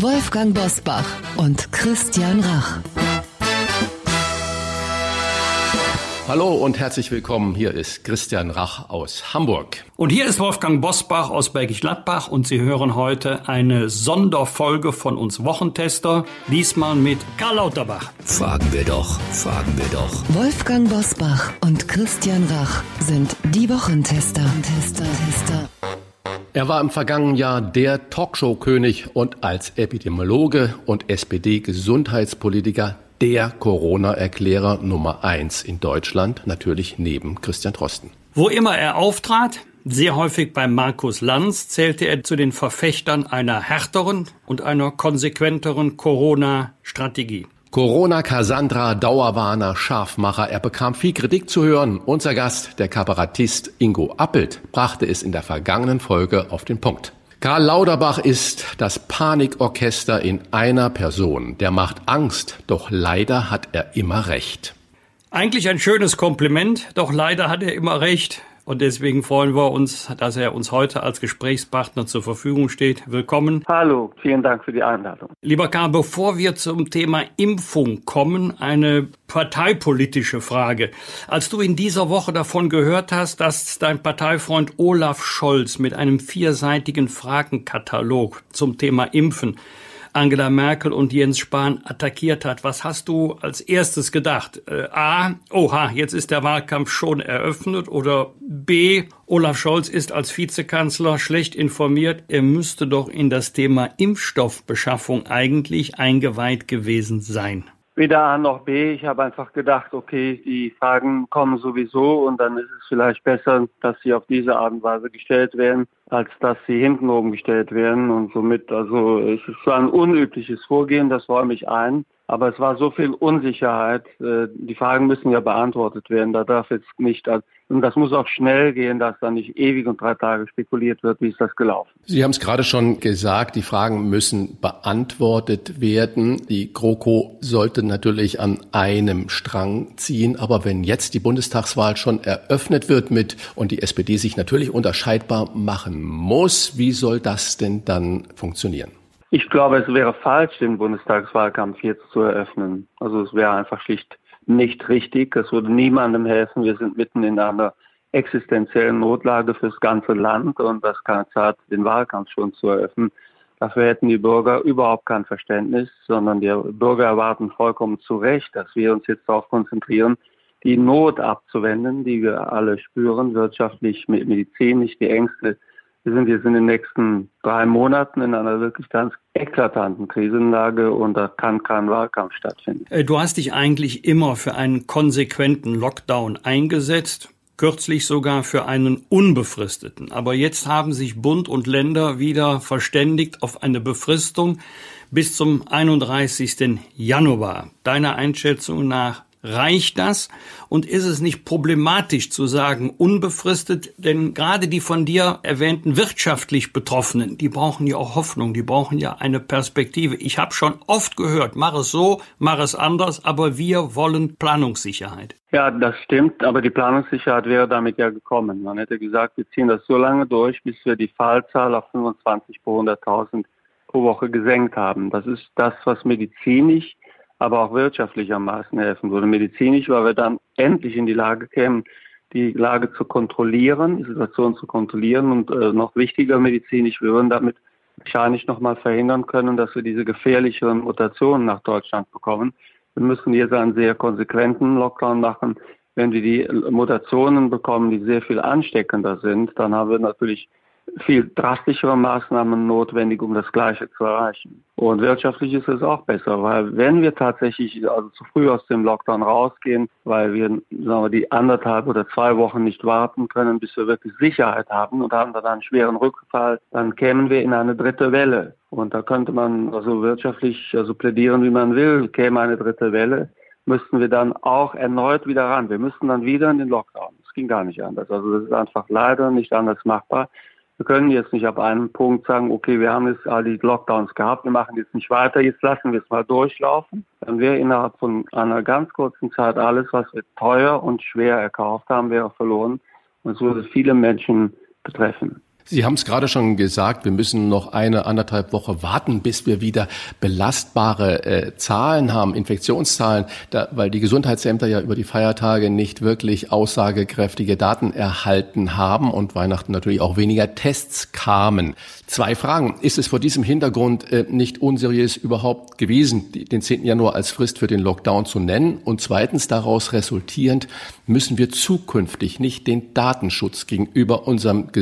Wolfgang Bosbach und Christian Rach. Hallo und herzlich willkommen. Hier ist Christian Rach aus Hamburg. Und hier ist Wolfgang Bosbach aus Bergisch Gladbach und Sie hören heute eine Sonderfolge von uns Wochentester, diesmal mit Karl Lauterbach. Fragen wir doch, fragen wir doch. Wolfgang Bosbach und Christian Rach sind die Wochentester. Tester, Tester. Er war im vergangenen Jahr der Talkshow-König und als Epidemiologe und SPD-Gesundheitspolitiker der Corona-Erklärer Nummer eins in Deutschland, natürlich neben Christian Drosten. Wo immer er auftrat, sehr häufig bei Markus Lanz, zählte er zu den Verfechtern einer härteren und einer konsequenteren Corona-Strategie. Corona Cassandra, Dauerwarner, Scharfmacher. Er bekam viel Kritik zu hören. Unser Gast, der Kabarettist Ingo Appelt, brachte es in der vergangenen Folge auf den Punkt. Karl Lauterbach ist das Panikorchester in einer Person. Der macht Angst, doch leider hat er immer recht. Eigentlich ein schönes Kompliment, doch leider hat er immer recht. Und deswegen freuen wir uns, dass er uns heute als Gesprächspartner zur Verfügung steht. Willkommen. Hallo, vielen Dank für die Einladung. Lieber Karl, bevor wir zum Thema Impfung kommen, eine parteipolitische Frage. Als du in dieser Woche davon gehört hast, dass dein Parteifreund Olaf Scholz mit einem vierseitigen Fragenkatalog zum Thema Impfen Angela Merkel und Jens Spahn attackiert hat. Was hast du als erstes gedacht? Äh, A, oha, jetzt ist der Wahlkampf schon eröffnet oder B, Olaf Scholz ist als Vizekanzler schlecht informiert, er müsste doch in das Thema Impfstoffbeschaffung eigentlich eingeweiht gewesen sein. Weder A noch B. Ich habe einfach gedacht, okay, die Fragen kommen sowieso und dann ist es vielleicht besser, dass sie auf diese Art und Weise gestellt werden, als dass sie hinten oben gestellt werden. Und somit, also es ist zwar ein unübliches Vorgehen, das räume ich ein. Aber es war so viel Unsicherheit. Äh, die Fragen müssen ja beantwortet werden. Da darf jetzt nicht, und das muss auch schnell gehen, dass da nicht ewig und drei Tage spekuliert wird, wie ist das gelaufen. Sie haben es gerade schon gesagt, die Fragen müssen beantwortet werden. Die GroKo sollte natürlich an einem Strang ziehen. Aber wenn jetzt die Bundestagswahl schon eröffnet wird mit und die SPD sich natürlich unterscheidbar machen muss, wie soll das denn dann funktionieren? Ich glaube, es wäre falsch, den Bundestagswahlkampf jetzt zu eröffnen. Also es wäre einfach schlicht nicht richtig. Es würde niemandem helfen. Wir sind mitten in einer existenziellen Notlage fürs ganze Land und das keine Zeit, den Wahlkampf schon zu eröffnen. Dafür hätten die Bürger überhaupt kein Verständnis, sondern die Bürger erwarten vollkommen zu Recht, dass wir uns jetzt darauf konzentrieren, die Not abzuwenden, die wir alle spüren, wirtschaftlich, medizinisch, die Ängste, wir sind jetzt in den nächsten drei Monaten in einer wirklich ganz eklatanten Krisenlage und da kann kein Wahlkampf stattfinden. Äh, du hast dich eigentlich immer für einen konsequenten Lockdown eingesetzt kürzlich sogar für einen unbefristeten. Aber jetzt haben sich Bund und Länder wieder verständigt auf eine Befristung bis zum 31. Januar. Deiner Einschätzung nach Reicht das? Und ist es nicht problematisch zu sagen, unbefristet? Denn gerade die von dir erwähnten wirtschaftlich Betroffenen, die brauchen ja auch Hoffnung, die brauchen ja eine Perspektive. Ich habe schon oft gehört, mach es so, mach es anders, aber wir wollen Planungssicherheit. Ja, das stimmt, aber die Planungssicherheit wäre damit ja gekommen. Man hätte gesagt, wir ziehen das so lange durch, bis wir die Fallzahl auf 25 pro 100.000 pro Woche gesenkt haben. Das ist das, was medizinisch aber auch wirtschaftlich am meisten helfen würde. Medizinisch, weil wir dann endlich in die Lage kämen, die Lage zu kontrollieren, die Situation zu kontrollieren und äh, noch wichtiger medizinisch, wir würden damit wahrscheinlich nochmal verhindern können, dass wir diese gefährlicheren Mutationen nach Deutschland bekommen. Wir müssen jetzt einen sehr konsequenten Lockdown machen. Wenn wir die Mutationen bekommen, die sehr viel ansteckender sind, dann haben wir natürlich viel drastischere Maßnahmen notwendig, um das Gleiche zu erreichen. Und wirtschaftlich ist es auch besser, weil wenn wir tatsächlich also zu früh aus dem Lockdown rausgehen, weil wir, sagen wir die anderthalb oder zwei Wochen nicht warten können, bis wir wirklich Sicherheit haben und haben dann einen schweren Rückfall, dann kämen wir in eine dritte Welle. Und da könnte man also wirtschaftlich also plädieren, wie man will, käme eine dritte Welle müssten wir dann auch erneut wieder ran. Wir müssten dann wieder in den Lockdown. Das ging gar nicht anders. Also das ist einfach leider nicht anders machbar. Wir können jetzt nicht ab einem Punkt sagen, okay, wir haben jetzt all die Lockdowns gehabt, wir machen jetzt nicht weiter, jetzt lassen wir es mal durchlaufen. Dann wäre innerhalb von einer ganz kurzen Zeit alles, was wir teuer und schwer erkauft haben, wäre verloren. Und es würde viele Menschen betreffen. Sie haben es gerade schon gesagt, wir müssen noch eine anderthalb Woche warten, bis wir wieder belastbare äh, Zahlen haben, Infektionszahlen, da, weil die Gesundheitsämter ja über die Feiertage nicht wirklich aussagekräftige Daten erhalten haben und Weihnachten natürlich auch weniger Tests kamen. Zwei Fragen. Ist es vor diesem Hintergrund äh, nicht unseriös überhaupt gewesen, den 10. Januar als Frist für den Lockdown zu nennen? Und zweitens daraus resultierend, müssen wir zukünftig nicht den Datenschutz gegenüber unserem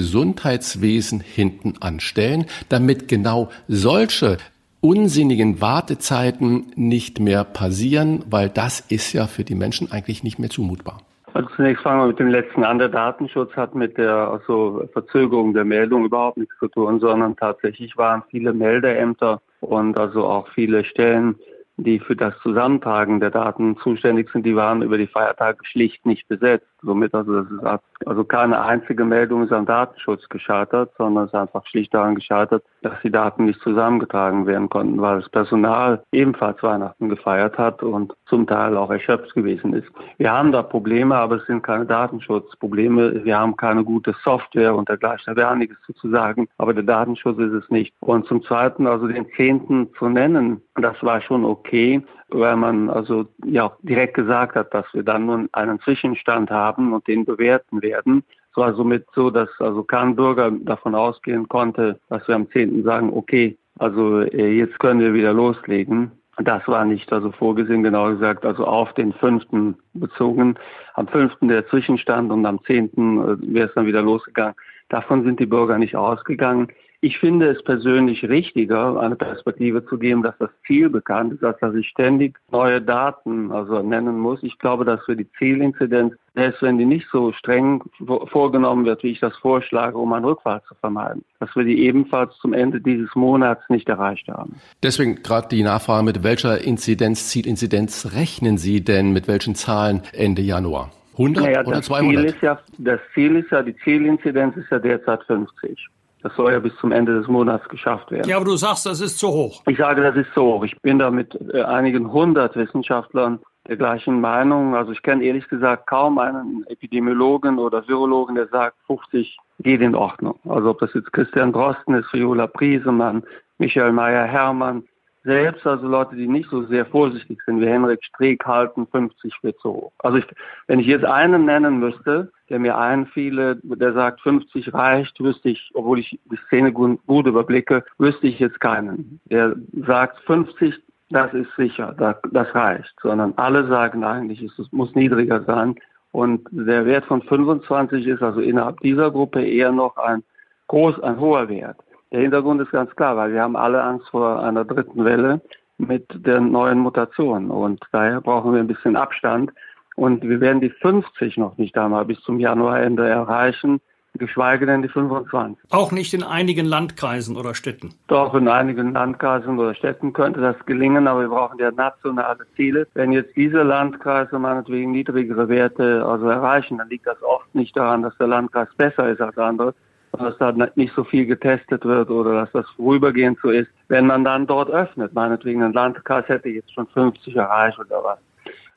Gesundheitswesen hinten anstellen, damit genau solche unsinnigen Wartezeiten nicht mehr passieren, weil das ist ja für die Menschen eigentlich nicht mehr zumutbar. Also zunächst fangen wir mit dem letzten an. Der Datenschutz hat mit der also Verzögerung der Meldung überhaupt nichts zu tun, sondern tatsächlich waren viele Meldeämter und also auch viele Stellen die für das Zusammentragen der Daten zuständig sind, die waren über die Feiertage schlicht nicht besetzt. Somit also das ist also keine einzige Meldung ist am Datenschutz gescheitert, sondern es ist einfach schlicht daran gescheitert, dass die Daten nicht zusammengetragen werden konnten, weil das Personal ebenfalls Weihnachten gefeiert hat und zum Teil auch erschöpft gewesen ist. Wir haben da Probleme, aber es sind keine Datenschutzprobleme. Wir haben keine gute Software und dergleichen. Da wäre einiges zu sagen, aber der Datenschutz ist es nicht. Und zum Zweiten, also den Zehnten zu nennen, das war schon okay, weil man also ja direkt gesagt hat, dass wir dann nun einen Zwischenstand haben und den bewerten werden. Es war somit so, dass also kein Bürger davon ausgehen konnte, dass wir am 10. sagen, okay, also äh, jetzt können wir wieder loslegen. Das war nicht also vorgesehen, genau gesagt, also auf den 5. bezogen. Am 5. der Zwischenstand und am 10. Äh, wäre es dann wieder losgegangen. Davon sind die Bürger nicht ausgegangen. Ich finde es persönlich richtiger, eine Perspektive zu geben, dass das Ziel bekannt ist, als dass ich ständig neue Daten also nennen muss. Ich glaube, dass für die Zielinzidenz, selbst wenn die nicht so streng vorgenommen wird, wie ich das vorschlage, um einen Rückfall zu vermeiden, dass wir die ebenfalls zum Ende dieses Monats nicht erreicht haben. Deswegen gerade die Nachfrage, mit welcher Inzidenz, Zielinzidenz rechnen Sie denn, mit welchen Zahlen Ende Januar? 100 naja, oder 200? Ziel ist ja, das Ziel ist ja, die Zielinzidenz ist ja derzeit 50. Das soll ja bis zum Ende des Monats geschafft werden. Ja, aber du sagst, das ist zu hoch. Ich sage, das ist zu hoch. Ich bin da mit äh, einigen hundert Wissenschaftlern der gleichen Meinung. Also ich kenne ehrlich gesagt kaum einen Epidemiologen oder Virologen, der sagt, 50 geht in Ordnung. Also ob das jetzt Christian Drosten ist, Viola Priesemann, Michael Meyer-Hermann, selbst also Leute, die nicht so sehr vorsichtig sind wie Henrik Streeck, halten 50 für zu hoch. Also ich, wenn ich jetzt einen nennen müsste, der mir einfiele, der sagt 50 reicht, wüsste ich, obwohl ich die Szene gut, gut überblicke, wüsste ich jetzt keinen. Der sagt 50, das ist sicher, das, das reicht. Sondern alle sagen eigentlich, es muss niedriger sein. Und der Wert von 25 ist also innerhalb dieser Gruppe eher noch ein groß, ein hoher Wert. Der Hintergrund ist ganz klar, weil wir haben alle Angst vor einer dritten Welle mit der neuen Mutation. Und daher brauchen wir ein bisschen Abstand. Und wir werden die 50 noch nicht einmal bis zum Januarende erreichen, geschweige denn die 25. Auch nicht in einigen Landkreisen oder Städten? Doch, in einigen Landkreisen oder Städten könnte das gelingen, aber wir brauchen ja nationale Ziele. Wenn jetzt diese Landkreise meinetwegen niedrigere Werte also erreichen, dann liegt das oft nicht daran, dass der Landkreis besser ist als andere, dass da nicht so viel getestet wird oder dass das vorübergehend so ist. Wenn man dann dort öffnet, meinetwegen ein Landkreis hätte jetzt schon 50 erreicht oder was,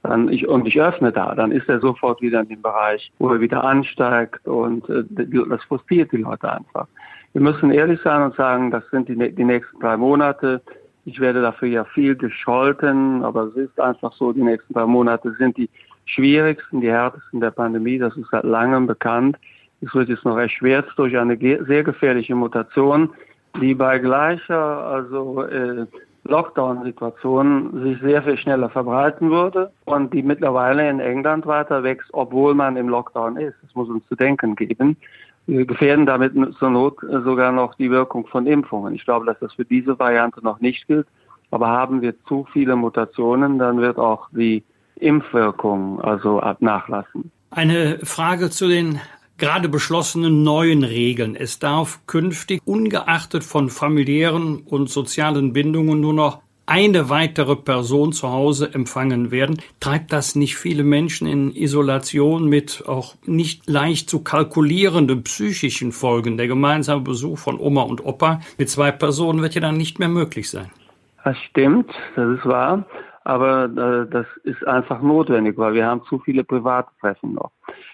dann ich, und ich öffne da, dann ist er sofort wieder in dem Bereich, wo er wieder ansteigt und äh, das frustriert die Leute einfach. Wir müssen ehrlich sein und sagen, das sind die, die nächsten drei Monate. Ich werde dafür ja viel gescholten, aber es ist einfach so, die nächsten drei Monate sind die schwierigsten, die härtesten der Pandemie. Das ist seit langem bekannt. Es wird jetzt noch erschwert durch eine sehr gefährliche Mutation, die bei gleicher also äh, Lockdown-Situation sich sehr viel schneller verbreiten würde und die mittlerweile in England weiter wächst, obwohl man im Lockdown ist. Das muss uns zu denken geben. Wir gefährden damit zur Not sogar noch die Wirkung von Impfungen. Ich glaube, dass das für diese Variante noch nicht gilt. Aber haben wir zu viele Mutationen, dann wird auch die Impfwirkung also nachlassen. Eine Frage zu den gerade beschlossenen neuen Regeln. Es darf künftig ungeachtet von familiären und sozialen Bindungen nur noch eine weitere Person zu Hause empfangen werden, treibt das nicht viele Menschen in Isolation mit auch nicht leicht zu kalkulierenden psychischen Folgen. Der gemeinsame Besuch von Oma und Opa mit zwei Personen wird ja dann nicht mehr möglich sein. Das stimmt, das ist wahr, aber äh, das ist einfach notwendig, weil wir haben zu viele Privattreffen noch.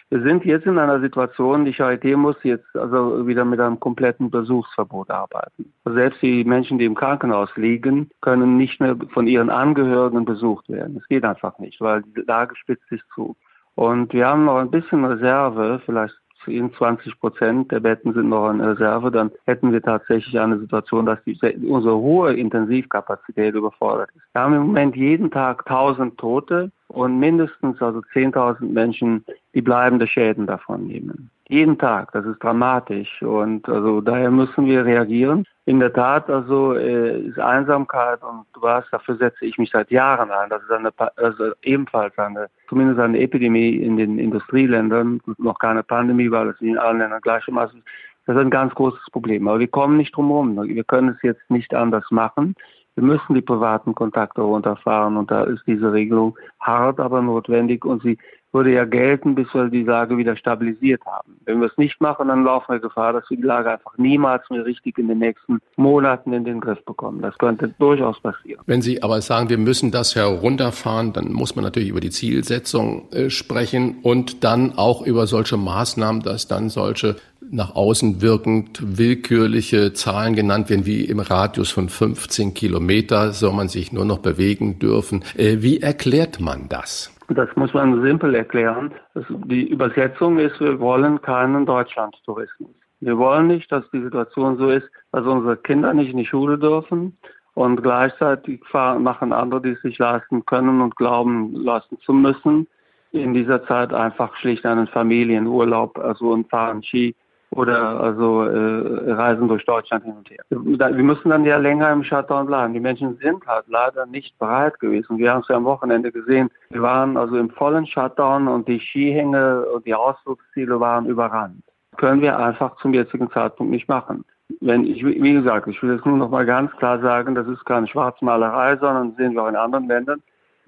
Wir sind jetzt in einer Situation, die Charité muss jetzt also wieder mit einem kompletten Besuchsverbot arbeiten. Selbst die Menschen, die im Krankenhaus liegen, können nicht mehr von ihren Angehörigen besucht werden. Es geht einfach nicht, weil die Lage spitzt sich zu. Und wir haben noch ein bisschen Reserve, vielleicht 10, 20 Prozent der Betten sind noch in Reserve, dann hätten wir tatsächlich eine Situation, dass die, unsere hohe Intensivkapazität überfordert ist. Wir haben im Moment jeden Tag 1000 Tote und mindestens also 10.000 Menschen, die bleibende Schäden davon nehmen. Jeden Tag, das ist dramatisch und also daher müssen wir reagieren. In der Tat, also äh, ist Einsamkeit und du weißt, dafür setze ich mich seit Jahren ein. Das ist eine, also ebenfalls eine, zumindest eine Epidemie in den Industrieländern, noch keine Pandemie, weil es in allen Ländern gleichermaßen. Das ist ein ganz großes Problem. Aber wir kommen nicht drum herum. Wir können es jetzt nicht anders machen. Wir müssen die privaten Kontakte runterfahren und da ist diese Regelung hart, aber notwendig und sie würde ja gelten, bis wir die Lage wieder stabilisiert haben. Wenn wir es nicht machen, dann laufen wir Gefahr, dass wir die Lage einfach niemals mehr richtig in den nächsten Monaten in den Griff bekommen. Das könnte durchaus passieren. Wenn Sie aber sagen, wir müssen das herunterfahren, dann muss man natürlich über die Zielsetzung äh, sprechen und dann auch über solche Maßnahmen, dass dann solche nach außen wirkend willkürliche Zahlen genannt werden, wie im Radius von 15 Kilometer soll man sich nur noch bewegen dürfen. Äh, wie erklärt man das? Das muss man simpel erklären. Die Übersetzung ist, wir wollen keinen Deutschlandtourismus. Wir wollen nicht, dass die Situation so ist, dass unsere Kinder nicht in die Schule dürfen und gleichzeitig machen andere, die es sich leisten können und glauben, leisten zu müssen, in dieser Zeit einfach schlicht einen Familienurlaub, also und fahren Ski oder also äh, reisen durch Deutschland hin und her. Wir müssen dann ja länger im Shutdown bleiben. Die Menschen sind halt leider nicht bereit gewesen. Wir haben es ja am Wochenende gesehen. Wir waren also im vollen Shutdown und die Skihänge und die Ausflugsziele waren überrannt. Können wir einfach zum jetzigen Zeitpunkt nicht machen. Wenn ich, wie gesagt, ich will jetzt nur noch mal ganz klar sagen, das ist keine Schwarzmalerei, sondern sehen wir auch in anderen Ländern.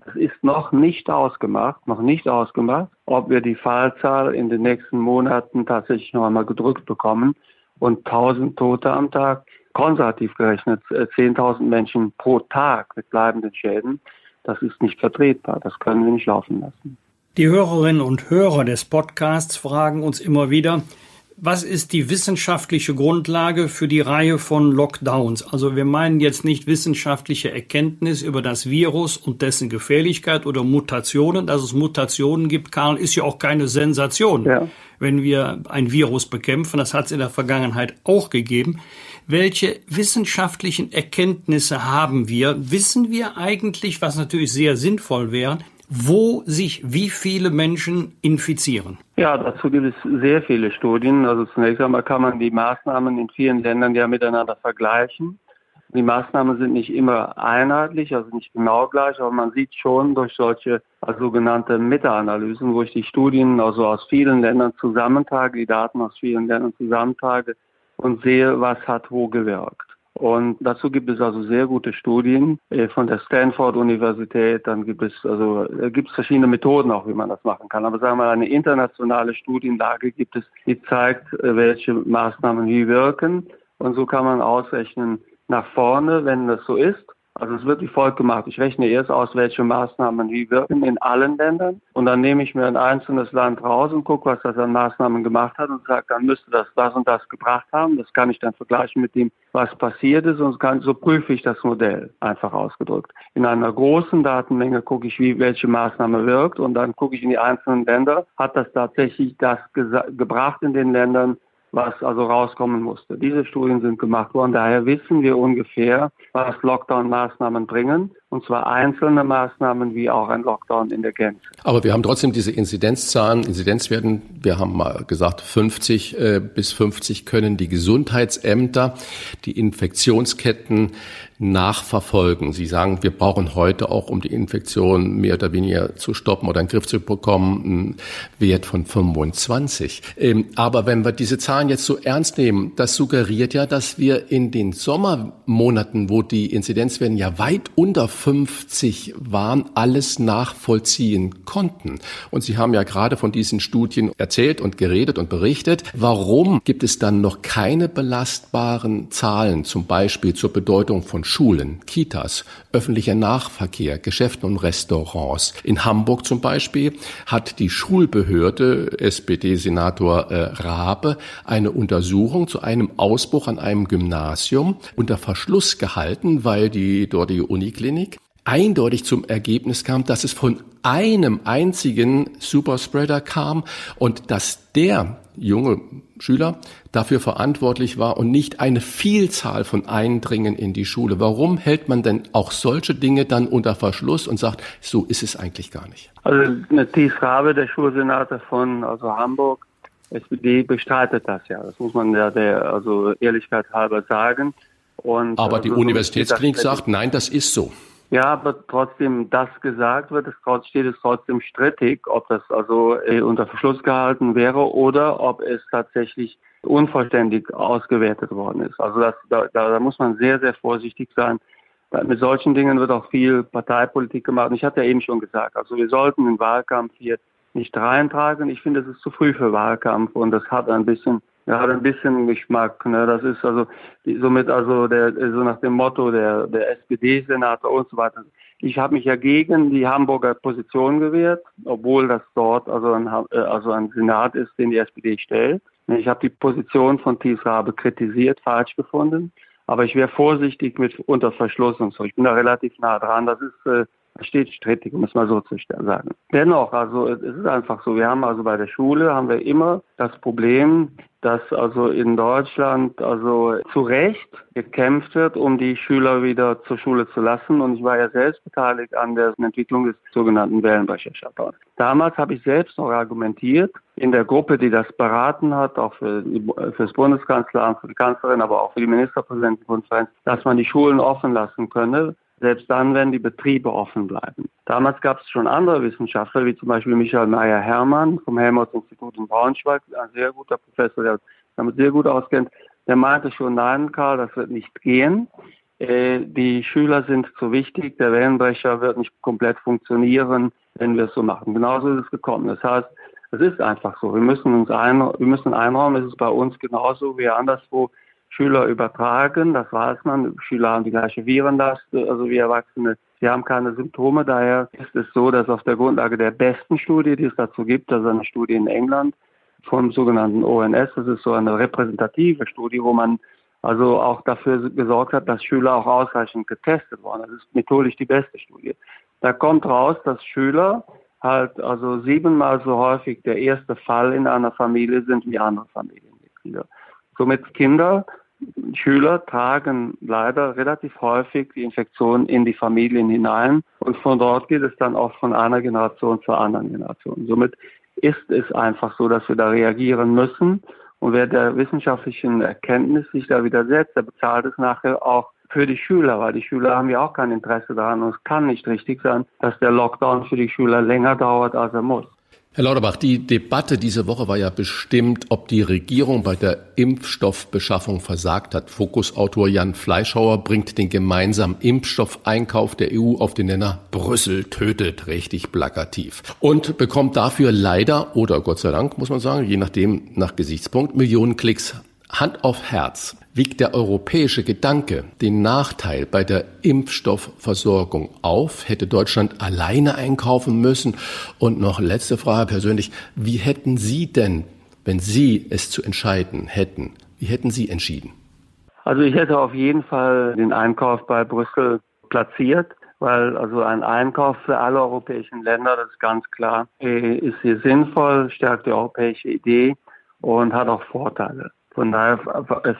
Es ist noch nicht ausgemacht, noch nicht ausgemacht, ob wir die Fallzahl in den nächsten Monaten tatsächlich noch einmal gedrückt bekommen und 1000 Tote am Tag, konservativ gerechnet 10.000 äh, Menschen pro Tag mit bleibenden Schäden. Das ist nicht vertretbar. Das können wir nicht laufen lassen. Die Hörerinnen und Hörer des Podcasts fragen uns immer wieder, was ist die wissenschaftliche Grundlage für die Reihe von Lockdowns? Also wir meinen jetzt nicht wissenschaftliche Erkenntnis über das Virus und dessen Gefährlichkeit oder Mutationen. Dass es Mutationen gibt, Karl, ist ja auch keine Sensation, ja. wenn wir ein Virus bekämpfen. Das hat es in der Vergangenheit auch gegeben. Welche wissenschaftlichen Erkenntnisse haben wir? Wissen wir eigentlich, was natürlich sehr sinnvoll wäre, wo sich wie viele Menschen infizieren? Ja, dazu gibt es sehr viele Studien. Also zunächst einmal kann man die Maßnahmen in vielen Ländern ja miteinander vergleichen. Die Maßnahmen sind nicht immer einheitlich, also nicht genau gleich, aber man sieht schon durch solche also sogenannte Meta-Analysen, wo ich die Studien also aus vielen Ländern zusammentrage, die Daten aus vielen Ländern zusammentrage und sehe, was hat wo gewirkt. Und dazu gibt es also sehr gute Studien äh, von der Stanford-Universität. Dann gibt es also gibt es verschiedene Methoden auch, wie man das machen kann. Aber sagen wir mal, eine internationale Studienlage gibt es, die zeigt, äh, welche Maßnahmen wie wirken. Und so kann man ausrechnen nach vorne, wenn das so ist, also es wird wie folgt gemacht. Ich rechne erst aus, welche Maßnahmen wie wirken in allen Ländern. Und dann nehme ich mir ein einzelnes Land raus und gucke, was das an Maßnahmen gemacht hat und sage, dann müsste das das und das gebracht haben. Das kann ich dann vergleichen mit dem, was passiert ist. Und kann, so prüfe ich das Modell, einfach ausgedrückt. In einer großen Datenmenge gucke ich, wie welche Maßnahme wirkt. Und dann gucke ich in die einzelnen Länder. Hat das tatsächlich das gebracht in den Ländern, was also rauskommen musste. Diese Studien sind gemacht worden. Daher wissen wir ungefähr, was Lockdown-Maßnahmen bringen. Und zwar einzelne Maßnahmen wie auch ein Lockdown in der Gänze. Aber wir haben trotzdem diese Inzidenzzahlen, Inzidenzwerten. Wir haben mal gesagt, 50 äh, bis 50 können die Gesundheitsämter die Infektionsketten nachverfolgen. Sie sagen, wir brauchen heute auch, um die Infektion mehr oder weniger zu stoppen oder in den Griff zu bekommen, einen Wert von 25. Ähm, aber wenn wir diese Zahlen jetzt so ernst nehmen, das suggeriert ja, dass wir in den Sommermonaten, wo die Inzidenzwerte ja weit unter 50 waren, alles nachvollziehen konnten. Und Sie haben ja gerade von diesen Studien erzählt und geredet und berichtet. Warum gibt es dann noch keine belastbaren Zahlen, zum Beispiel zur Bedeutung von Schulen, Kitas, öffentlicher Nahverkehr, Geschäften und Restaurants? In Hamburg zum Beispiel hat die Schulbehörde, SPD-Senator äh, Rabe, eine Untersuchung zu einem Ausbruch an einem Gymnasium unter Verschluss gehalten, weil die dortige Uniklinik eindeutig zum Ergebnis kam, dass es von einem einzigen Superspreader kam und dass der junge Schüler dafür verantwortlich war und nicht eine Vielzahl von Eindringen in die Schule. Warum hält man denn auch solche Dinge dann unter Verschluss und sagt, so ist es eigentlich gar nicht? Also Thies Rabe, der Schulsenator von also Hamburg, SPD bestreitet das ja. Das muss man ja der also Ehrlichkeit halber sagen. Und, Aber die also, Universitätsklinik sagt, nein, das ist so. Ja, aber trotzdem, das gesagt wird, es steht es trotzdem strittig, ob das also äh, unter Verschluss gehalten wäre oder ob es tatsächlich unvollständig ausgewertet worden ist. Also das, da, da muss man sehr, sehr vorsichtig sein. Mit solchen Dingen wird auch viel Parteipolitik gemacht. Und ich hatte ja eben schon gesagt, also wir sollten den Wahlkampf hier nicht reintragen. Ich finde, es ist zu früh für Wahlkampf und das hat ein bisschen ja, hat ein bisschen Geschmack. Ne? Das ist also somit also der so nach dem Motto der der SPD-Senator und so weiter. Ich habe mich ja gegen die Hamburger Position gewehrt, obwohl das dort also ein also ein Senat ist, den die SPD stellt. Ich habe die Position von Thies Rabe kritisiert, falsch gefunden. Aber ich wäre vorsichtig mit Unterverschluss und so. Ich bin da relativ nah dran. Das ist äh, steht strittig, es mal so zu sagen. Dennoch, also es ist einfach so, wir haben also bei der Schule haben wir immer das Problem, dass also in Deutschland also zu Recht gekämpft wird, um die Schüler wieder zur Schule zu lassen. Und ich war ja selbst beteiligt an der Entwicklung des sogenannten Wellenbrecher Shutdowns. Damals habe ich selbst noch argumentiert, in der Gruppe, die das beraten hat, auch für, die, für das Bundeskanzleramt, für die Kanzlerin, aber auch für die Ministerpräsidentenkonferenz, dass man die Schulen offen lassen könne, selbst dann, wenn die Betriebe offen bleiben. Damals gab es schon andere Wissenschaftler, wie zum Beispiel Michael Meyer-Hermann vom Helmholtz-Institut in Braunschweig, ein sehr guter Professor, der damit sehr gut auskennt. Der meinte schon, nein, Karl, das wird nicht gehen. Äh, die Schüler sind zu wichtig. Der Wellenbrecher wird nicht komplett funktionieren, wenn wir es so machen. Genauso ist es gekommen. Das heißt, es ist einfach so. Wir müssen uns ein, wir müssen einräumen. Es ist bei uns genauso wie anderswo Schüler übertragen. Das weiß man. Schüler haben die gleiche Virenlast, also wie Erwachsene. Sie haben keine Symptome. Daher ist es so, dass auf der Grundlage der besten Studie, die es dazu gibt, also eine Studie in England vom sogenannten ONS, das ist so eine repräsentative Studie, wo man also auch dafür gesorgt hat, dass Schüler auch ausreichend getestet wurden. Das ist methodisch die beste Studie. Da kommt raus, dass Schüler halt also siebenmal so häufig der erste Fall in einer Familie sind wie andere Familienmitglieder. Somit Kinder, Schüler tragen leider relativ häufig die Infektion in die Familien hinein und von dort geht es dann auch von einer Generation zur anderen Generation. Somit ist es einfach so, dass wir da reagieren müssen. Und wer der wissenschaftlichen Erkenntnis sich da widersetzt, der bezahlt es nachher auch für die Schüler, weil die Schüler haben ja auch kein Interesse daran und es kann nicht richtig sein, dass der Lockdown für die Schüler länger dauert, als er muss. Herr Lauterbach, die Debatte diese Woche war ja bestimmt, ob die Regierung bei der Impfstoffbeschaffung versagt hat. Fokusautor Jan Fleischhauer bringt den gemeinsamen Impfstoffeinkauf der EU auf den Nenner Brüssel tötet, richtig plakativ. Und bekommt dafür leider, oder Gott sei Dank, muss man sagen, je nachdem nach Gesichtspunkt, Millionen Klicks. Hand auf Herz wiegt der europäische Gedanke den Nachteil bei der Impfstoffversorgung auf? Hätte Deutschland alleine einkaufen müssen? Und noch letzte Frage persönlich, wie hätten Sie denn, wenn Sie es zu entscheiden hätten, wie hätten Sie entschieden? Also ich hätte auf jeden Fall den Einkauf bei Brüssel platziert, weil also ein Einkauf für alle europäischen Länder, das ist ganz klar, äh, ist hier sinnvoll, stärkt die europäische Idee und hat auch Vorteile. Von daher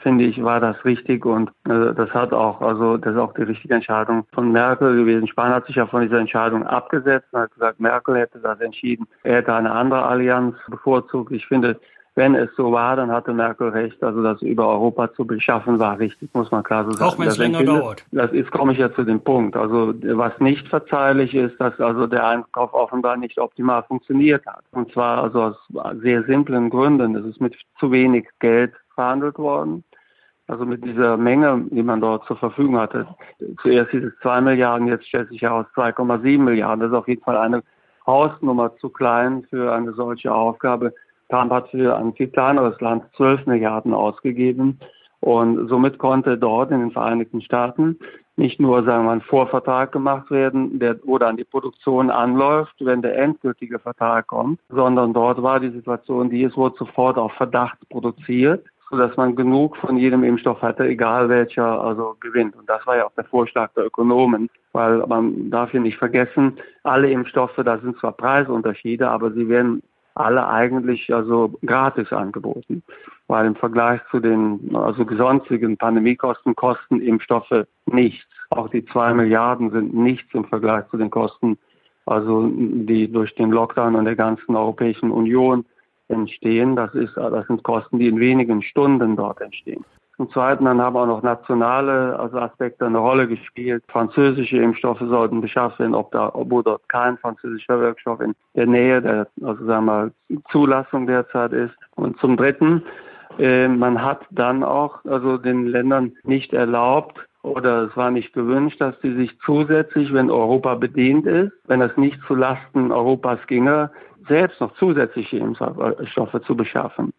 finde ich, war das richtig und äh, das hat auch, also das ist auch die richtige Entscheidung von Merkel gewesen. Spahn hat sich ja von dieser Entscheidung abgesetzt und hat gesagt, Merkel hätte das entschieden. Er hätte eine andere Allianz bevorzugt. Ich finde, wenn es so war, dann hatte Merkel recht. Also das über Europa zu beschaffen war richtig, muss man klar so sagen. Auch wenn es länger dauert. Das ist, komme ich ja zu dem Punkt. Also was nicht verzeihlich ist, dass also der Einkauf offenbar nicht optimal funktioniert hat. Und zwar also aus sehr simplen Gründen. Es ist mit zu wenig Geld verhandelt worden. Also mit dieser Menge, die man dort zur Verfügung hatte. Zuerst hieß es 2 Milliarden, jetzt stellt sich heraus 2,7 Milliarden. Das ist auf jeden Fall eine Hausnummer zu klein für eine solche Aufgabe. Trump hat für ein viel kleineres Land 12 Milliarden ausgegeben. Und somit konnte dort in den Vereinigten Staaten nicht nur, sagen wir, ein Vorvertrag gemacht werden, der, wo dann die Produktion anläuft, wenn der endgültige Vertrag kommt, sondern dort war die Situation, die es wurde sofort auf Verdacht produziert sodass man genug von jedem Impfstoff hatte, egal welcher also gewinnt. Und das war ja auch der Vorschlag der Ökonomen, weil man darf hier nicht vergessen, alle Impfstoffe, da sind zwar Preisunterschiede, aber sie werden alle eigentlich also gratis angeboten, weil im Vergleich zu den also sonstigen Pandemiekosten kosten Impfstoffe nichts. Auch die zwei Milliarden sind nichts im Vergleich zu den Kosten, also die durch den Lockdown und der ganzen Europäischen Union entstehen. Das, ist, das sind Kosten, die in wenigen Stunden dort entstehen. Zum Zweiten dann haben auch noch nationale also Aspekte eine Rolle gespielt. Französische Impfstoffe sollten beschafft werden, ob da, obwohl dort kein französischer Wirkstoff in der Nähe der also sagen wir mal, Zulassung derzeit ist. Und zum Dritten, äh, man hat dann auch also den Ländern nicht erlaubt, oder es war nicht gewünscht, dass sie sich zusätzlich, wenn Europa bedient ist, wenn es nicht zu Lasten Europas ginge, selbst noch zusätzliche Impfstoffe zu beschaffen.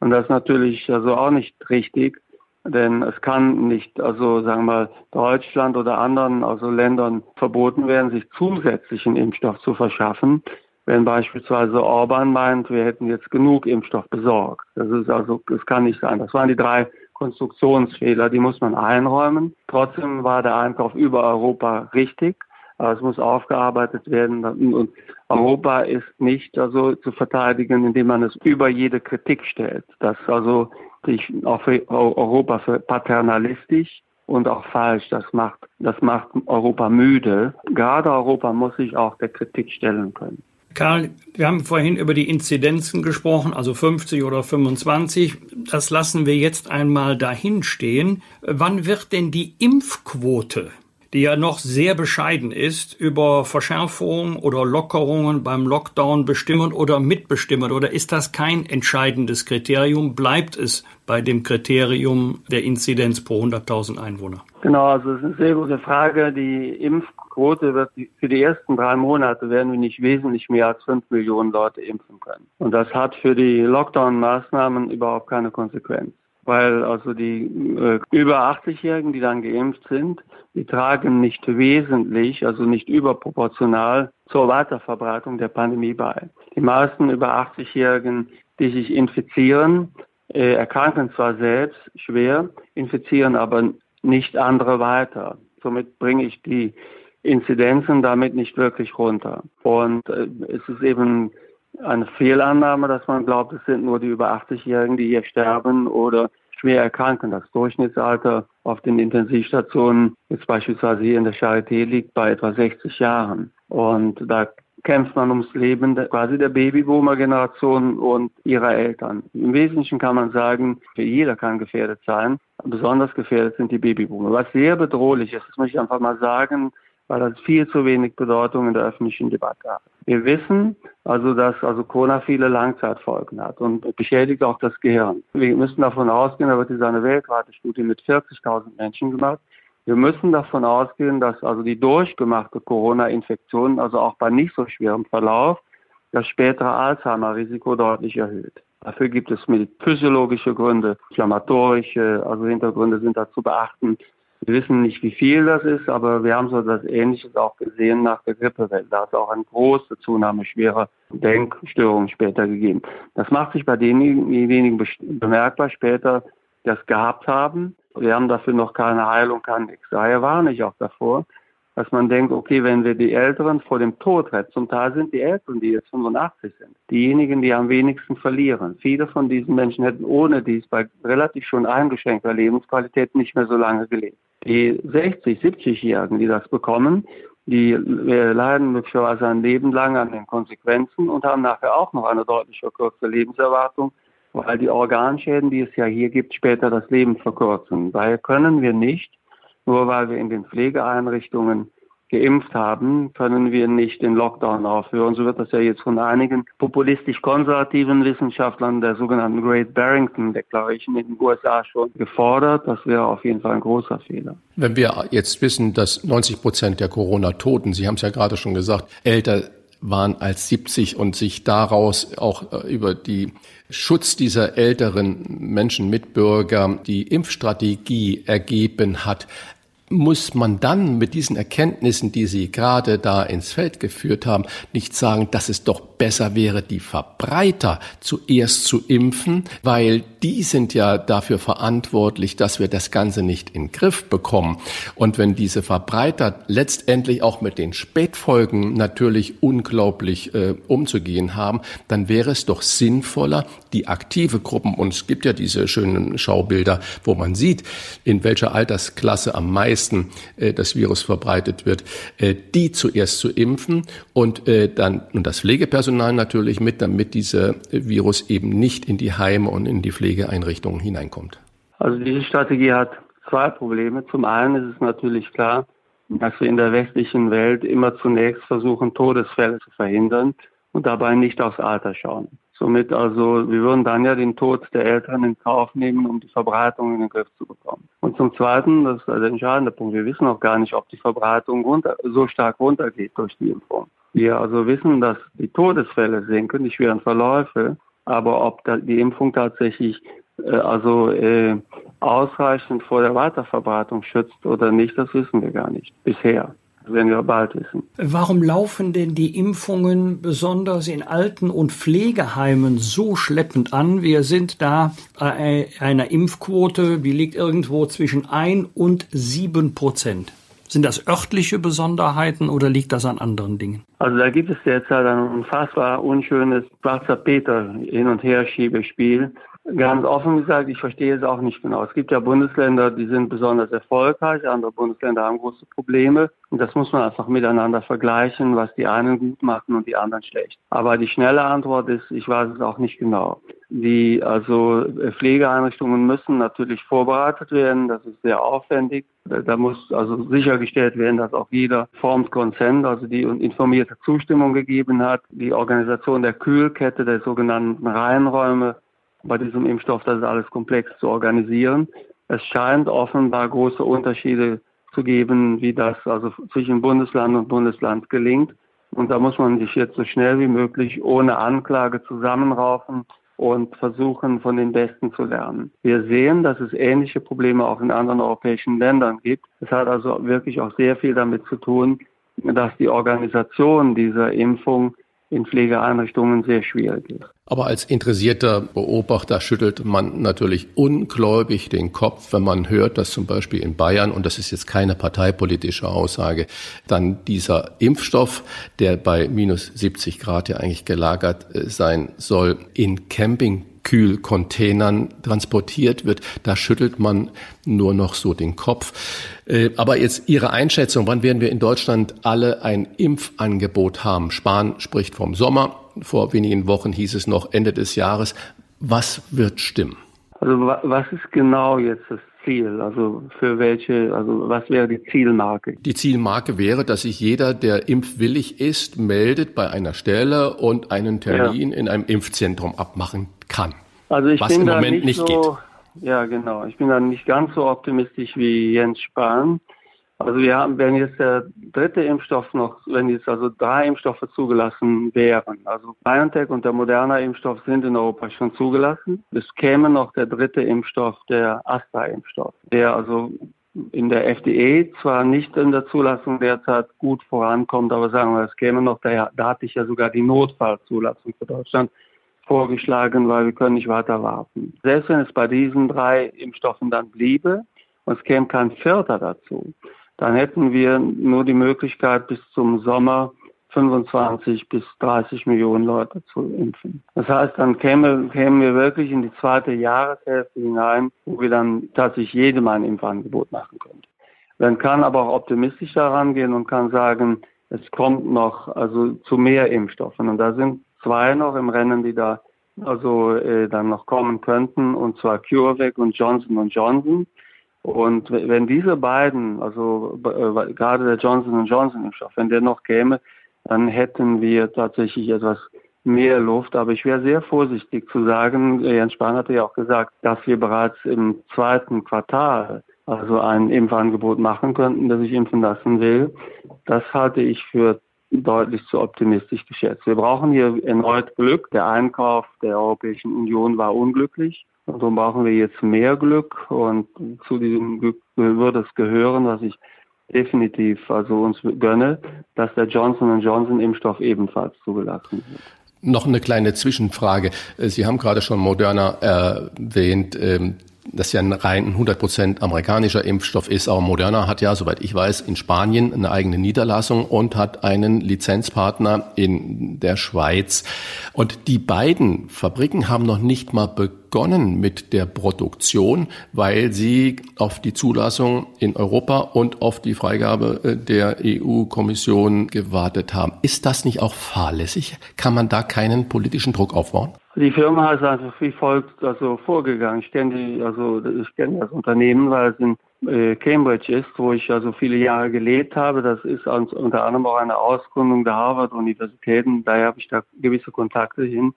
Und das ist natürlich also auch nicht richtig, denn es kann nicht, also sagen wir mal, Deutschland oder anderen also Ländern verboten werden, sich zusätzlichen Impfstoff zu verschaffen, wenn beispielsweise Orban meint, wir hätten jetzt genug Impfstoff besorgt. Das ist also, das kann nicht sein. Das waren die drei Konstruktionsfehler, die muss man einräumen. Trotzdem war der Einkauf über Europa richtig. Aber es muss aufgearbeitet werden. Und Europa ist nicht also zu verteidigen, indem man es über jede Kritik stellt. Das also ich auf Europa für paternalistisch und auch falsch. Das macht, das macht Europa müde. Gerade Europa muss sich auch der Kritik stellen können. Karl, wir haben vorhin über die Inzidenzen gesprochen, also 50 oder 25. Das lassen wir jetzt einmal dahin stehen. Wann wird denn die Impfquote die ja noch sehr bescheiden ist, über Verschärfungen oder Lockerungen beim Lockdown bestimmen oder mitbestimmen? Oder ist das kein entscheidendes Kriterium? Bleibt es bei dem Kriterium der Inzidenz pro 100.000 Einwohner? Genau, also das ist eine sehr gute Frage. Die Impfquote wird für die ersten drei Monate werden wir nicht wesentlich mehr als fünf Millionen Leute impfen können. Und das hat für die Lockdown-Maßnahmen überhaupt keine Konsequenz weil also die äh, über 80-Jährigen, die dann geimpft sind, die tragen nicht wesentlich, also nicht überproportional zur Weiterverbreitung der Pandemie bei. Die meisten über 80-Jährigen, die sich infizieren, äh, erkranken zwar selbst schwer, infizieren aber nicht andere weiter. Somit bringe ich die Inzidenzen damit nicht wirklich runter. Und äh, es ist eben eine Fehlannahme, dass man glaubt, es sind nur die über 80-Jährigen, die hier sterben oder schwer erkranken. Das Durchschnittsalter auf den Intensivstationen, jetzt beispielsweise hier in der Charité, liegt bei etwa 60 Jahren. Und da kämpft man ums Leben quasi der Babyboomer-Generation und ihrer Eltern. Im Wesentlichen kann man sagen, jeder kann gefährdet sein. Besonders gefährdet sind die Babyboomer. Was sehr bedrohlich ist, das möchte ich einfach mal sagen, weil das viel zu wenig Bedeutung in der öffentlichen Debatte hat. Wir wissen also, dass also Corona viele Langzeitfolgen hat und beschädigt auch das Gehirn. Wir müssen davon ausgehen, da wird diese eine weltweite Studie mit 40.000 Menschen gemacht. Wir müssen davon ausgehen, dass also die durchgemachte Corona-Infektion, also auch bei nicht so schwerem Verlauf, das spätere Alzheimer-Risiko deutlich erhöht. Dafür gibt es physiologische Gründe, inflammatorische, also Hintergründe sind da zu beachten. Wir wissen nicht, wie viel das ist, aber wir haben so das Ähnliches auch gesehen nach der Grippewelle. Da hat es auch eine große Zunahme schwerer Denkstörungen später gegeben. Das macht sich bei denjenigen bemerkbar später, die das gehabt haben. Wir haben dafür noch keine Heilung, kann nichts. Daher warne ich auch davor, dass man denkt, okay, wenn wir die Älteren vor dem Tod retten, zum Teil sind die Älteren, die jetzt 85 sind, diejenigen, die am wenigsten verlieren. Viele von diesen Menschen hätten ohne dies bei relativ schon eingeschränkter Lebensqualität nicht mehr so lange gelebt. Die 60, 70-Jährigen, die das bekommen, die leiden möglicherweise ein Leben lang an den Konsequenzen und haben nachher auch noch eine deutlich verkürzte Lebenserwartung, weil die Organschäden, die es ja hier gibt, später das Leben verkürzen. Daher können wir nicht, nur weil wir in den Pflegeeinrichtungen geimpft haben, können wir nicht den Lockdown aufhören. So wird das ja jetzt von einigen populistisch-konservativen Wissenschaftlern der sogenannten Great Barrington Declaration in den USA schon gefordert. Das wäre auf jeden Fall ein großer Fehler. Wenn wir jetzt wissen, dass 90 Prozent der Corona-Toten, Sie haben es ja gerade schon gesagt, älter waren als 70 und sich daraus auch äh, über die Schutz dieser älteren Menschen, Mitbürger, die Impfstrategie ergeben hat muss man dann mit diesen Erkenntnissen, die Sie gerade da ins Feld geführt haben, nicht sagen, dass es doch besser wäre, die Verbreiter zuerst zu impfen, weil die sind ja dafür verantwortlich, dass wir das Ganze nicht in den Griff bekommen. Und wenn diese Verbreiter letztendlich auch mit den Spätfolgen natürlich unglaublich äh, umzugehen haben, dann wäre es doch sinnvoller, die aktive Gruppen, und es gibt ja diese schönen Schaubilder, wo man sieht, in welcher Altersklasse am meisten äh, das Virus verbreitet wird, äh, die zuerst zu impfen und äh, dann und das Pflegepersonal natürlich mit, damit dieser Virus eben nicht in die Heime und in die Pflegeeinrichtungen hineinkommt. Also diese Strategie hat zwei Probleme. Zum einen ist es natürlich klar, dass wir in der westlichen Welt immer zunächst versuchen, Todesfälle zu verhindern und dabei nicht aufs Alter schauen. Somit also, wir würden dann ja den Tod der Eltern in Kauf nehmen, um die Verbreitung in den Griff zu bekommen. Und zum Zweiten, das ist der entscheidende Punkt, wir wissen auch gar nicht, ob die Verbreitung runter, so stark runtergeht durch die Impfung. Wir also wissen, dass die Todesfälle sinken, die schweren Verläufe, aber ob die Impfung tatsächlich äh, also äh, ausreichend vor der Weiterverbreitung schützt oder nicht, das wissen wir gar nicht bisher werden wir bald wissen. Warum laufen denn die Impfungen besonders in Alten- und Pflegeheimen so schleppend an? Wir sind da bei einer Impfquote, die liegt irgendwo zwischen ein und sieben Prozent. Sind das örtliche Besonderheiten oder liegt das an anderen Dingen? Also da gibt es derzeit ein unfassbar unschönes schwarzer Peter hin und her Schiebespiel. Ganz offen gesagt, ich verstehe es auch nicht genau. Es gibt ja Bundesländer, die sind besonders erfolgreich, andere Bundesländer haben große Probleme. Und das muss man einfach miteinander vergleichen, was die einen gut machen und die anderen schlecht. Aber die schnelle Antwort ist, ich weiß es auch nicht genau. Die also Pflegeeinrichtungen müssen natürlich vorbereitet werden. Das ist sehr aufwendig. Da muss also sichergestellt werden, dass auch jeder Formed Consent, also die informierte Zustimmung gegeben hat. Die Organisation der Kühlkette, der sogenannten Reihenräume bei diesem Impfstoff, das ist alles komplex zu organisieren. Es scheint offenbar große Unterschiede zu geben, wie das also zwischen Bundesland und Bundesland gelingt. Und da muss man sich jetzt so schnell wie möglich ohne Anklage zusammenraufen und versuchen, von den Besten zu lernen. Wir sehen, dass es ähnliche Probleme auch in anderen europäischen Ländern gibt. Es hat also wirklich auch sehr viel damit zu tun, dass die Organisation dieser Impfung in Pflegeeinrichtungen sehr schwierig ist. Aber als interessierter Beobachter schüttelt man natürlich ungläubig den Kopf, wenn man hört, dass zum Beispiel in Bayern, und das ist jetzt keine parteipolitische Aussage, dann dieser Impfstoff, der bei minus 70 Grad ja eigentlich gelagert äh, sein soll, in Camping Kühlcontainern transportiert wird. Da schüttelt man nur noch so den Kopf. Äh, aber jetzt Ihre Einschätzung, wann werden wir in Deutschland alle ein Impfangebot haben? Spahn spricht vom Sommer. Vor wenigen Wochen hieß es noch Ende des Jahres. Was wird stimmen? Also was ist genau jetzt das Ziel? Also für welche, also was wäre die Zielmarke? Die Zielmarke wäre, dass sich jeder, der impfwillig ist, meldet bei einer Stelle und einen Termin ja. in einem Impfzentrum abmachen kann. Also ich was bin im da Moment nicht, so, geht. Ja, genau. Ich bin da nicht ganz so optimistisch wie Jens Spahn. Also wir haben, wenn jetzt der dritte Impfstoff noch, wenn jetzt also drei Impfstoffe zugelassen wären, also BioNTech und der Moderna Impfstoff sind in Europa schon zugelassen. Es käme noch der dritte Impfstoff, der Astra-Impfstoff, der also in der FDA zwar nicht in der Zulassung derzeit gut vorankommt, aber sagen wir, es käme noch, da, da hatte ich ja sogar die Notfallzulassung für Deutschland vorgeschlagen, weil wir können nicht weiter warten. Selbst wenn es bei diesen drei Impfstoffen dann bliebe und es käme kein vierter dazu, dann hätten wir nur die Möglichkeit bis zum Sommer 25 bis 30 Millionen Leute zu impfen. Das heißt, dann kämen, kämen wir wirklich in die zweite Jahreshälfte hinein, wo wir dann tatsächlich jedem ein Impfangebot machen können. Man kann aber auch optimistisch daran gehen und kann sagen, es kommt noch also zu mehr Impfstoffen. Und da sind zwei noch im Rennen, die da also äh, dann noch kommen könnten, und zwar CureVac und Johnson Johnson. Und wenn diese beiden, also äh, gerade der Johnson Johnson Impfstoff, wenn der noch käme, dann hätten wir tatsächlich etwas mehr Luft. Aber ich wäre sehr vorsichtig zu sagen, Jens Spahn hatte ja auch gesagt, dass wir bereits im zweiten Quartal also ein Impfangebot machen könnten, das ich impfen lassen will. Das halte ich für deutlich zu optimistisch geschätzt. Wir brauchen hier erneut Glück. Der Einkauf der Europäischen Union war unglücklich. Und so brauchen wir jetzt mehr Glück. Und zu diesem Glück würde es gehören, was ich definitiv also uns gönne, dass der Johnson Johnson Impfstoff ebenfalls zugelassen wird. Noch eine kleine Zwischenfrage. Sie haben gerade schon Moderna erwähnt. Das ja ein rein 100% amerikanischer Impfstoff ist. Aber Moderna hat ja, soweit ich weiß, in Spanien eine eigene Niederlassung und hat einen Lizenzpartner in der Schweiz. Und die beiden Fabriken haben noch nicht mal begonnen mit der Produktion, weil sie auf die Zulassung in Europa und auf die Freigabe äh, der EU-Kommission gewartet haben. Ist das nicht auch fahrlässig? Kann man da keinen politischen Druck aufbauen? Die Firma ist einfach wie folgt also vorgegangen. Ich kenne also ich kenne das Unternehmen, weil es in äh, Cambridge ist, wo ich also viele Jahre gelebt habe. Das ist unter anderem auch eine Ausgründung der Harvard-Universitäten. Daher habe ich da gewisse Kontakte hin.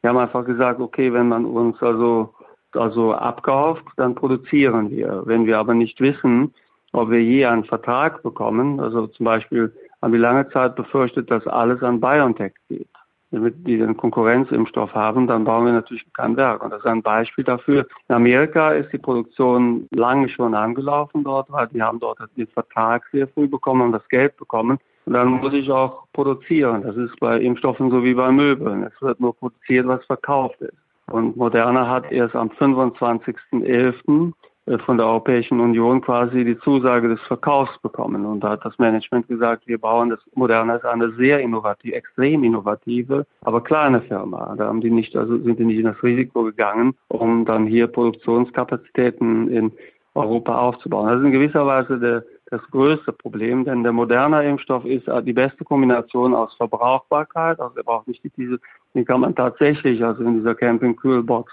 Wir haben einfach gesagt, okay, wenn man uns also also abkauft, dann produzieren wir. Wenn wir aber nicht wissen, ob wir je einen Vertrag bekommen, also zum Beispiel haben wir lange Zeit befürchtet, dass alles an BioNTech geht damit die den Konkurrenzimpfstoff haben, dann bauen wir natürlich kein Werk. Und das ist ein Beispiel dafür. In Amerika ist die Produktion lange schon angelaufen dort, weil die haben dort den Vertrag sehr früh bekommen und das Geld bekommen. Und dann muss ich auch produzieren. Das ist bei Impfstoffen so wie bei Möbeln. Es wird nur produziert, was verkauft ist. Und Moderna hat erst am 25.11. Äh, von der Europäischen Union quasi die Zusage des Verkaufs bekommen. Und da hat das Management gesagt, wir bauen das Moderna ist eine sehr innovative, extrem innovative, aber kleine Firma. Da haben die nicht, also sind die nicht in das Risiko gegangen, um dann hier Produktionskapazitäten in Europa aufzubauen. Das ist in gewisser Weise der, das größte Problem, denn der moderne Impfstoff ist die beste Kombination aus Verbrauchbarkeit, also er braucht nicht die kann man tatsächlich also in dieser Camping-Kühlbox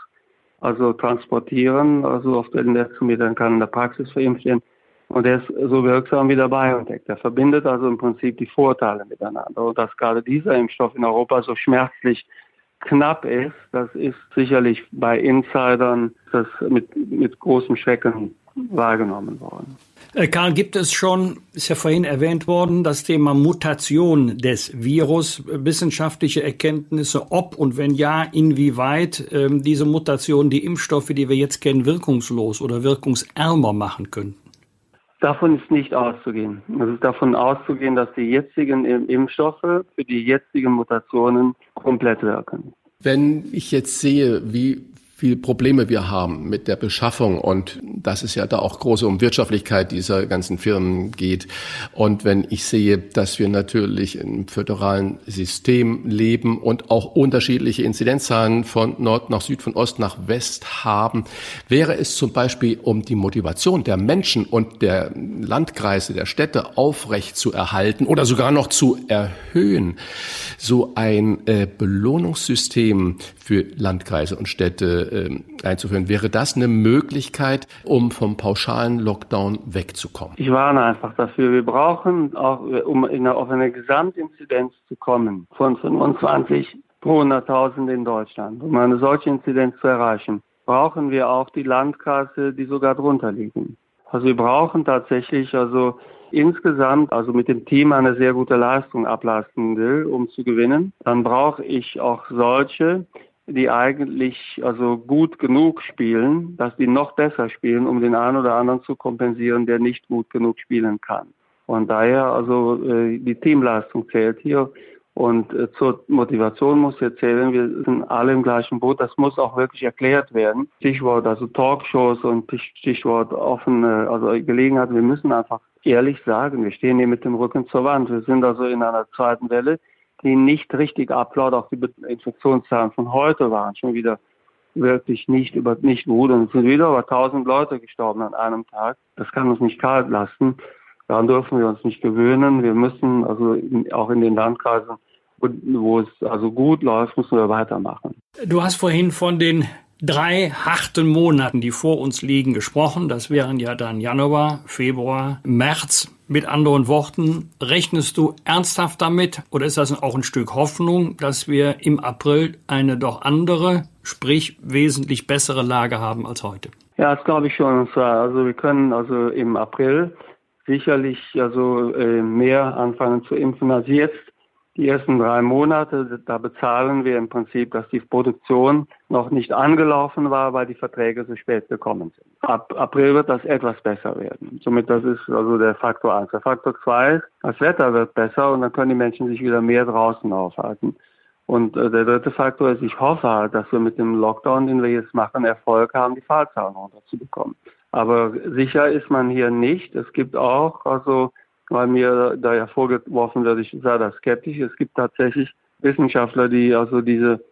also transportieren, also auf den Netzmetern kann in der Praxis verimpft werden. Und der ist so wirksam wie der BioNTech. Der verbindet also im Prinzip die Vorteile miteinander. Und dass gerade dieser Impfstoff in Europa so schmerzlich knapp ist, das ist sicherlich bei Insidern das mit, mit großem Schrecken wahrgenommen worden. Äh, Karl, gibt es schon, ist ja vorhin erwähnt worden, das Thema Mutation des Virus, äh, wissenschaftliche Erkenntnisse, ob und wenn ja, inwieweit ähm, diese Mutation die Impfstoffe, die wir jetzt kennen, wirkungslos oder wirkungsärmer machen könnten? Davon ist nicht auszugehen. Es ist davon auszugehen, dass die jetzigen Impfstoffe für die jetzigen Mutationen komplett wirken. Wenn ich jetzt sehe, wie viel Probleme wir haben mit der Beschaffung und dass es ja da auch große um Wirtschaftlichkeit dieser ganzen Firmen geht. Und wenn ich sehe, dass wir natürlich im föderalen System leben und auch unterschiedliche Inzidenzzahlen von Nord nach Süd, von Ost nach West haben, wäre es zum Beispiel, um die Motivation der Menschen und der Landkreise, der Städte aufrecht zu erhalten oder sogar noch zu erhöhen, so ein äh, Belohnungssystem für Landkreise und Städte einzuführen. Wäre das eine Möglichkeit, um vom pauschalen Lockdown wegzukommen? Ich warne einfach dafür. Wir brauchen auch, um eine, auf eine Gesamtinzidenz zu kommen von 25 pro 100.000 in Deutschland. Um eine solche Inzidenz zu erreichen, brauchen wir auch die Landkreise, die sogar drunter liegen. Also wir brauchen tatsächlich also insgesamt, also mit dem Team eine sehr gute Leistung ableisten will, um zu gewinnen, dann brauche ich auch solche, die eigentlich also gut genug spielen, dass die noch besser spielen, um den einen oder anderen zu kompensieren, der nicht gut genug spielen kann. Und daher also äh, die Teamleistung zählt hier Und äh, zur Motivation muss ich erzählen, wir sind alle im gleichen Boot. Das muss auch wirklich erklärt werden. Stichwort also Talkshows und Stichwort offene, also Gelegenheit. Wir müssen einfach ehrlich sagen, wir stehen hier mit dem Rücken zur Wand. Wir sind also in einer zweiten Welle, die nicht richtig ablaut. Auch die Infektionszahlen von heute waren schon wieder wirklich nicht über nicht gut und es sind wieder über 1000 Leute gestorben an einem Tag. Das kann uns nicht kalt lassen. Daran dürfen wir uns nicht gewöhnen. Wir müssen also in, auch in den Landkreisen, wo es also gut läuft, müssen wir weitermachen. Du hast vorhin von den drei harten Monaten, die vor uns liegen, gesprochen. Das wären ja dann Januar, Februar, März. Mit anderen Worten, rechnest du ernsthaft damit oder ist das auch ein Stück Hoffnung, dass wir im April eine doch andere, sprich wesentlich bessere Lage haben als heute? Ja, das glaube ich schon. Also wir können also im April sicherlich also äh, mehr anfangen zu impfen als jetzt. Die ersten drei Monate, da bezahlen wir im Prinzip, dass die Produktion noch nicht angelaufen war, weil die Verträge so spät gekommen sind. Ab April wird das etwas besser werden. Somit das ist also der Faktor eins. Der Faktor zwei ist, das Wetter wird besser und dann können die Menschen sich wieder mehr draußen aufhalten. Und äh, der dritte Faktor ist, ich hoffe halt, dass wir mit dem Lockdown, den wir jetzt machen, Erfolg haben, die Fallzahlen runterzubekommen. Aber sicher ist man hier nicht. Es gibt auch, also weil mir da ja vorgeworfen wird, ich sei da skeptisch. Es gibt tatsächlich Wissenschaftler, die also diese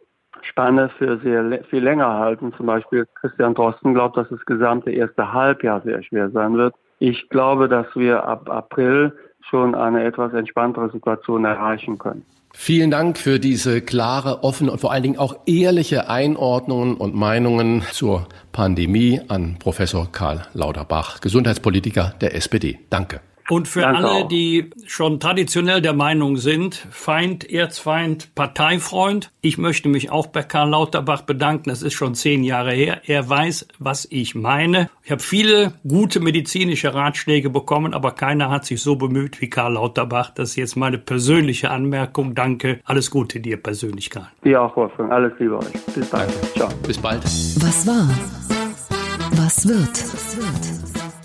Spanne für sehr viel länger halten. Zum Beispiel Christian Drosten glaubt, dass das gesamte erste Halbjahr sehr schwer sein wird. Ich glaube, dass wir ab April schon eine etwas entspanntere Situation erreichen können. Vielen Dank für diese klare, offene und vor allen Dingen auch ehrliche Einordnungen und Meinungen zur Pandemie an Professor Karl Lauterbach, Gesundheitspolitiker der SPD. Danke. Und für Danke alle, auch. die schon traditionell der Meinung sind, Feind, Erzfeind, Parteifreund, ich möchte mich auch bei Karl Lauterbach bedanken. Das ist schon zehn Jahre her. Er weiß, was ich meine. Ich habe viele gute medizinische Ratschläge bekommen, aber keiner hat sich so bemüht wie Karl Lauterbach. Das ist jetzt meine persönliche Anmerkung. Danke. Alles Gute dir persönlich, Karl. Dir auch, Wolfgang. Alles Liebe euch. Bis bald. Danke. Ciao. Bis bald. Was war? Was wird? Was wird?